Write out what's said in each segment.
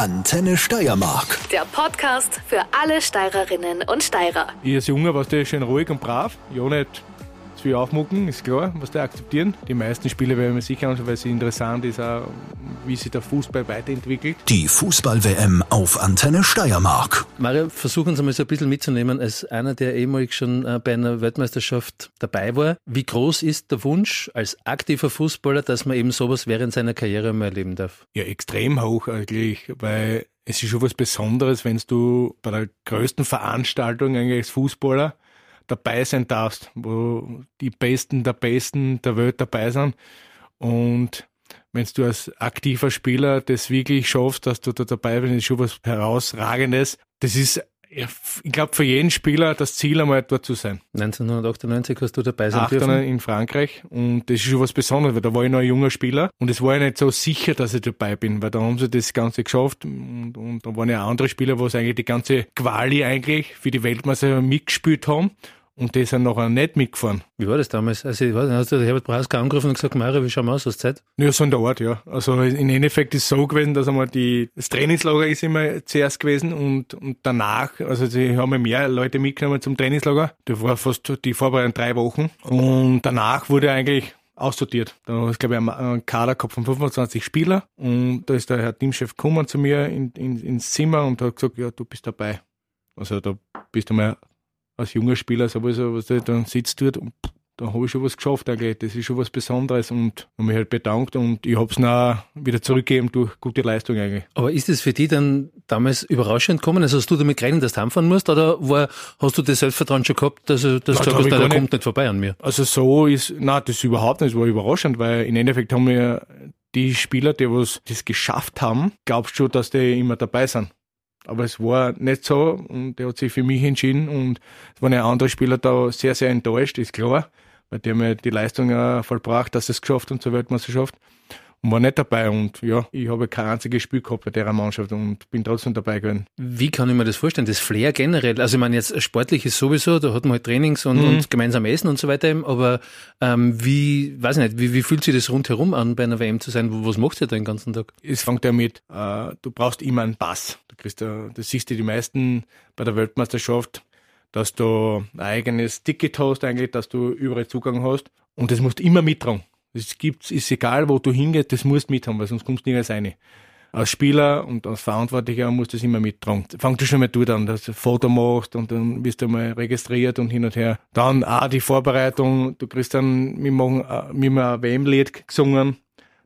Antenne Steiermark. Der Podcast für alle Steirerinnen und Steirer. Ich als Junge warst du schön ruhig und brav. Ja, nicht zu viel aufmucken, ist klar, was die akzeptieren. Die meisten Spiele werden wir sicher anschauen, weil es interessant ist, auch, wie sich der Fußball weiterentwickelt. Die Fußball-WM auf Antenne Steiermark. Mario, versuchen Sie mal so ein bisschen mitzunehmen, als einer, der ehemalig schon äh, bei einer Weltmeisterschaft dabei war. Wie groß ist der Wunsch als aktiver Fußballer, dass man eben sowas während seiner Karriere mal erleben darf? Ja, extrem hoch eigentlich, weil es ist schon was Besonderes, wenn du bei der größten Veranstaltung eigentlich als Fußballer dabei sein darfst, wo die Besten der Besten der Welt dabei sind. Und wenn du als aktiver Spieler das wirklich schaffst, dass du da dabei bist, ist schon was herausragendes. Das ist, ich glaube, für jeden Spieler das Ziel, einmal dort zu sein. 1998 hast du dabei sein 8. dürfen. in Frankreich und das ist schon was Besonderes, weil da war ich noch ein junger Spieler und es war ja nicht so sicher, dass ich dabei bin, weil da haben sie das Ganze geschafft und, und da waren ja andere Spieler, wo es eigentlich die ganze Quali eigentlich für die Weltmeister mitgespielt haben und die sind nachher nicht mitgefahren. Wie war das damals? Also, ich weiß, hast du Herbert Brauska angerufen und gesagt, Mario, wie schauen wir aus, hast du Zeit? Ja, so in der Art, ja. Also im Endeffekt ist es so gewesen, dass einmal die, das Trainingslager ist immer zuerst gewesen und, und danach, also sie haben mehr Leute mitgenommen zum Trainingslager. Das war fast die Vorbereitung drei Wochen. Und danach wurde eigentlich aussortiert. Da habe ich, glaube ich, einen Kader gehabt von 25 Spieler und da ist der Herr Teamchef gekommen zu mir in, in, ins Zimmer und hat gesagt, ja, du bist dabei. Also da bist du mal als junger Spieler sowieso, was du dann sitzt dort und da habe ich schon was geschafft eigentlich. Das ist schon was Besonderes und habe mich halt bedankt und ich habe es dann wieder zurückgegeben durch gute Leistung eigentlich. Aber ist es für dich dann damals überraschend gekommen? Also hast du damit gerechnet, dass du heimfahren musst oder war, hast du das Selbstvertrauen schon gehabt, dass, du dass Nein, du das nein, gar der nicht. kommt nicht vorbei an mir? Also so ist, na das ist überhaupt nicht, das war überraschend, weil im Endeffekt haben wir die Spieler, die was das geschafft haben, glaubst schon, dass die immer dabei sind. Aber es war nicht so und der hat sich für mich entschieden und es waren ja andere Spieler da sehr, sehr enttäuscht, ist klar, weil die haben ja die Leistung äh, vollbracht, dass sie es geschafft haben zur Weltmeisterschaft und war nicht dabei und ja, ich habe kein einziges Spiel gehabt bei der Mannschaft und bin trotzdem dabei gewesen. Wie kann ich mir das vorstellen? Das Flair generell, also ich meine jetzt sportlich ist sowieso, da hat man halt Trainings und, und gemeinsam Essen und so weiter, eben, aber ähm, wie, weiß ich nicht, wie, wie fühlt sich das rundherum an, bei einer WM zu sein? Was macht ihr da den ganzen Tag? es fängt ja mit, äh, du brauchst immer einen Pass. Du kriegst das siehst du die meisten bei der Weltmeisterschaft, dass du ein eigenes Ticket hast eigentlich, dass du überall Zugang hast und das musst du immer mittragen. Es gibt, ist egal, wo du hingehst, das musst du mithaben, weil sonst kommst du nirgends rein. Als Spieler und als Verantwortlicher musst du das immer mittragen. Fangt du schon mal dort an, dass du ein Foto machst und dann wirst du mal registriert und hin und her. Dann auch die Vorbereitung, du kriegst dann, wir machen, äh, wir haben ein WM-Lied gesungen.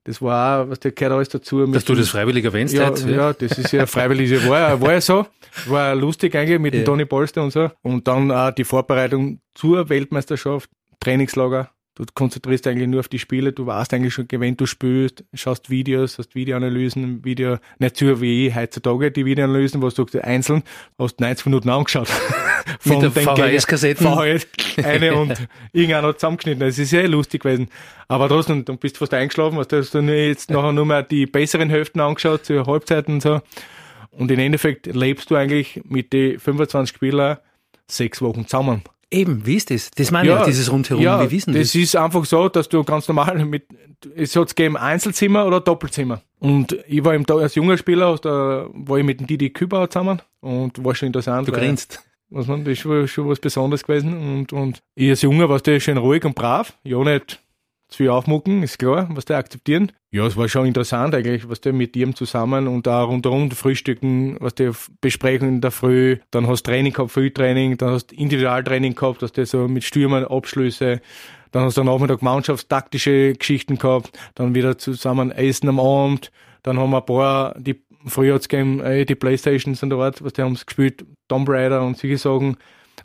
Das war auch, was der gehört alles dazu. Dass du das freiwillig erwähnst ja, heute? ja, das ist ja freiwillig. War, ja- war ja so. War lustig eigentlich mit Ja. dem Toni Polster und so. Und dann auch die Vorbereitung zur Weltmeisterschaft, Trainingslager. Du konzentrierst eigentlich nur auf die Spiele. Du weißt eigentlich schon, wenn du spielst, schaust Videos, hast Videoanalysen, Video, nicht so wie ich heutzutage, die Videoanalysen, wo du einzeln, hast 90 Minuten angeschaut. Mit der den VHS-Kassetten? VHS, eine und irgendeiner hat zusammengeschnitten. Es ist sehr lustig gewesen. Aber trotzdem, dann bist du fast eingeschlafen, hast du du nur jetzt nachher nur mehr die besseren Hälften angeschaut, zur Halbzeit und so. Und im Endeffekt lebst du eigentlich mit den 25 Spielern sechs Wochen zusammen. Eben, wie ist das? Das meine ich auch, dieses Rundherum, ja, wie wissen das? das? ist einfach so, dass du ganz normal mit, es hat gegeben Einzelzimmer oder Doppelzimmer. Und ich war da als junger Spieler, aus der, war ich mit dem Didi Kübauer zusammen und war schon interessant. Du grinst. was man, das ist schon, was Besonderes gewesen. Und, und ich als Junge warst du schön ruhig und brav. Ja, nicht zu viel aufmucken, ist klar, was die akzeptieren. Ja, es war schon interessant eigentlich, was der mit ihm zusammen und auch rundherum frühstücken, was die Besprechungen in der Früh, dann hast Training gehabt, Frühtraining, dann hast Individualtraining gehabt, dass du so mit Stürmern Abschlüsse, dann hast du am Nachmittag mannschaftstaktische Geschichten gehabt, dann wieder zusammen Essen am Abend, dann haben wir ein paar, die früher hat's äh, die Playstations und dort, was die haben gespielt, Tomb Raider und solche Sachen.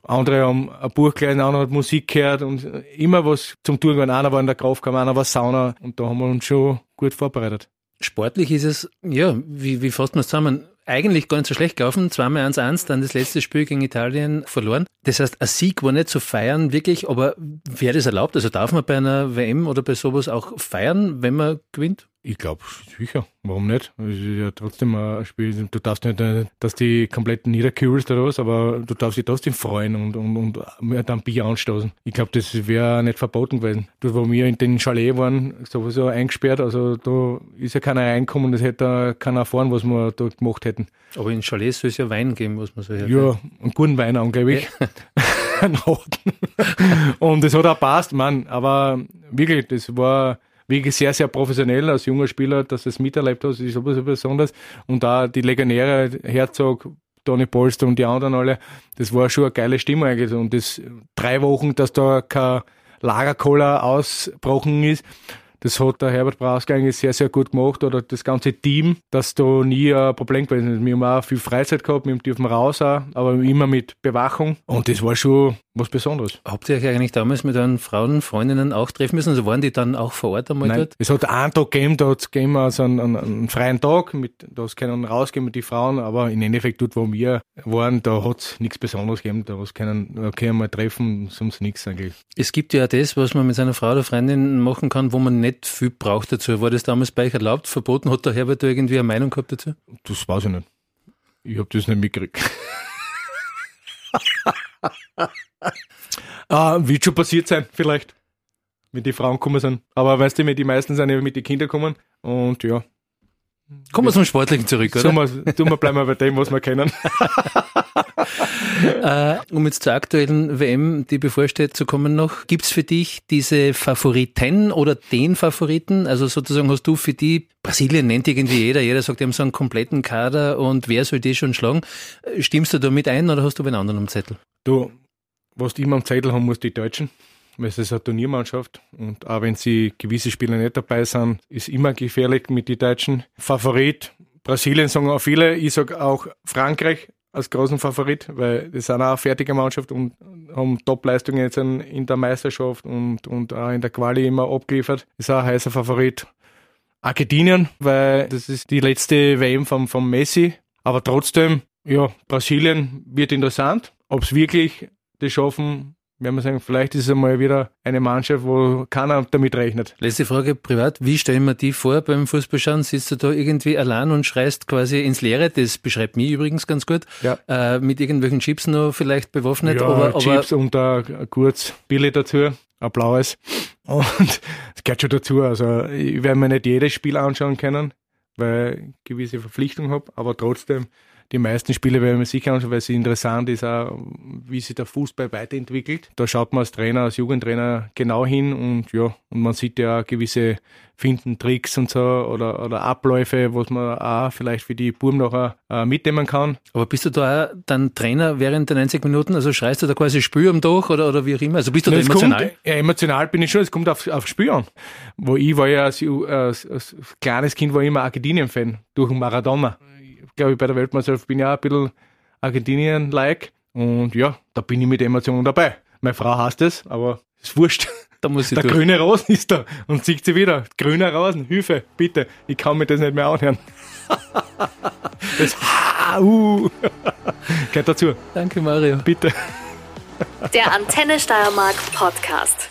Andere haben ein Buch gelesen, einer hat Musik gehört und immer was zum Tun gehabt. Einer war in der Kraftkammer, einer war Sauna und da haben wir uns schon gut vorbereitet. Sportlich ist es, ja, wie, wie fasst man es zusammen? Eigentlich gar nicht so schlecht gelaufen. Zweimal 1-1, dann das letzte Spiel gegen Italien verloren. Das heißt, ein Sieg war nicht zu feiern, wirklich, aber wäre das erlaubt? Also darf man bei einer WM oder bei sowas auch feiern, wenn man gewinnt? Ich glaube, sicher. Warum nicht? Es ist ja trotzdem ein Spiel. Du darfst nicht, äh, dass die komplett niederkühlst oder was, aber du darfst dich trotzdem freuen und, und, und dann Bier anstoßen. Ich glaube, das wäre nicht verboten gewesen. Dort, wo wir in den Chalet waren, sowieso eingesperrt, also da ist ja keiner reinkommen, das hätte keiner erfahren, was wir dort gemacht hätten. Aber in Chalets soll es ja Wein geben, was man so hört. Ja, einen guten Wein angeblich. Ja. und es hat auch passt, Mann. Aber wirklich, das war wirklich sehr, sehr professionell als junger Spieler, dass es miterlebt hast, ist sowieso besonders. Und da die Legionäre, Herzog, Tony Polster und die anderen alle, das war schon eine geile Stimmung eigentlich. Und das drei Wochen, dass da kein Lagerkoller ausbrochen ist, das hat der Herbert Brauske eigentlich sehr, sehr gut gemacht oder das ganze Team, dass da nie ein Problem gewesen ist. Wir haben auch viel Freizeit gehabt, wir dürfen raus auch, aber immer mit Bewachung und das war schon was Besonderes. Habt ihr euch eigentlich damals mit euren Frauen, Freundinnen auch treffen müssen? Also waren die dann auch vor Ort einmal Nein, dort? Es hat einen Tag gegeben, da hat es gegeben also einen, einen, einen, freien Tag, mit, da können rausgehen mit den Frauen, aber im Endeffekt dort, wo wir waren, da hat es nichts Besonderes gegeben, da können okay einmal treffen, sonst nichts eigentlich. Es gibt ja das, was man mit seiner Frau oder Freundin machen kann, wo man nicht viel braucht dazu. War das damals bei euch erlaubt, verboten? Hat der Herbert da irgendwie eine Meinung gehabt dazu? Das weiß ich nicht. Ich habe das nicht mitgekriegt. ah, wird schon passiert sein, vielleicht. Wenn die Frauen gekommen sind. Aber weißt du, die meisten sind ja mit den Kindern gekommen. Und ja. Kommen wir zum Sportlichen zurück, oder? Tun wir, tun wir bleiben wir bei dem, was wir kennen. äh, um jetzt zur aktuellen WM, die bevorsteht, zu kommen noch. Gibt's für dich diese Favoriten oder den Favoriten? Also sozusagen hast du für die, Brasilien nennt irgendwie jeder, jeder sagt, die haben so einen kompletten Kader und wer soll die schon schlagen? Stimmst du da mit ein oder hast du einen anderen am Zettel? Du, was die immer am Zettel haben, muss die Deutschen weil es ist eine Turniermannschaft und auch wenn sie gewisse Spieler nicht dabei sind, ist immer gefährlich mit den Deutschen. Favorit Brasilien sagen auch viele, ich sage auch Frankreich als großen Favorit, weil das sind auch eine fertige Mannschaft und haben Top-Leistungen jetzt in der Meisterschaft und, und auch in der Quali immer abgeliefert. Ist auch ein heißer Favorit. Argentinien, weil das ist die letzte WM vom, vom Messi. Aber trotzdem, ja, Brasilien wird interessant. Ob es wirklich das schaffen, werden wir sagen, vielleicht ist es einmal wieder eine Mannschaft, wo keiner damit rechnet. Letzte Frage privat. Wie stellen wir die vor beim Fußballschauen? Sitzt du da irgendwie allein und schreist quasi ins Leere? Das beschreibt mich übrigens ganz gut. Ja. Äh, mit irgendwelchen Chips noch vielleicht bewaffnet. Ja, aber, Chips aber und ein kurz Billy dazu, ein blaues. Und das gehört schon dazu. Also ich werde mir nicht jedes Spiel anschauen können, weil ich gewisse Verpflichtungen habe, aber trotzdem die meisten Spiele werden wir sicher anschauen, weil es interessant ist, auch, wie sich der Fußball weiterentwickelt. Da schaut man als Trainer, als Jugendtrainer genau hin und ja, und man sieht ja gewisse Finden, Tricks und so oder, oder Abläufe, was man auch vielleicht für die Buben nachher äh, mitnehmen kann. Aber bist du da auch dann Trainer während der 90 Minuten? Also schreist du da quasi Spür am Dach oder, oder wie auch immer? Also bist du da emotional? Kommt, ja, emotional bin ich schon, es kommt auf, auf Spür an. Wo ich war ja als, als, als kleines Kind war ich immer Argentinien-Fan durch Maradona glaube ich, bei der Weltmeisterschaft bin ich auch ein bisschen Argentinien-like. Und ja, da bin ich mit Emotionen dabei. Meine Frau hasst es, aber ist wurscht. Da muss ich der durch. grüne Rasen ist da und sieht sie wieder. Grüner Rasen, Hilfe, bitte. Ich kann mir das nicht mehr anhören. das uh, gehört dazu. Danke, Mario. Bitte. Der Antenne Steiermark Podcast.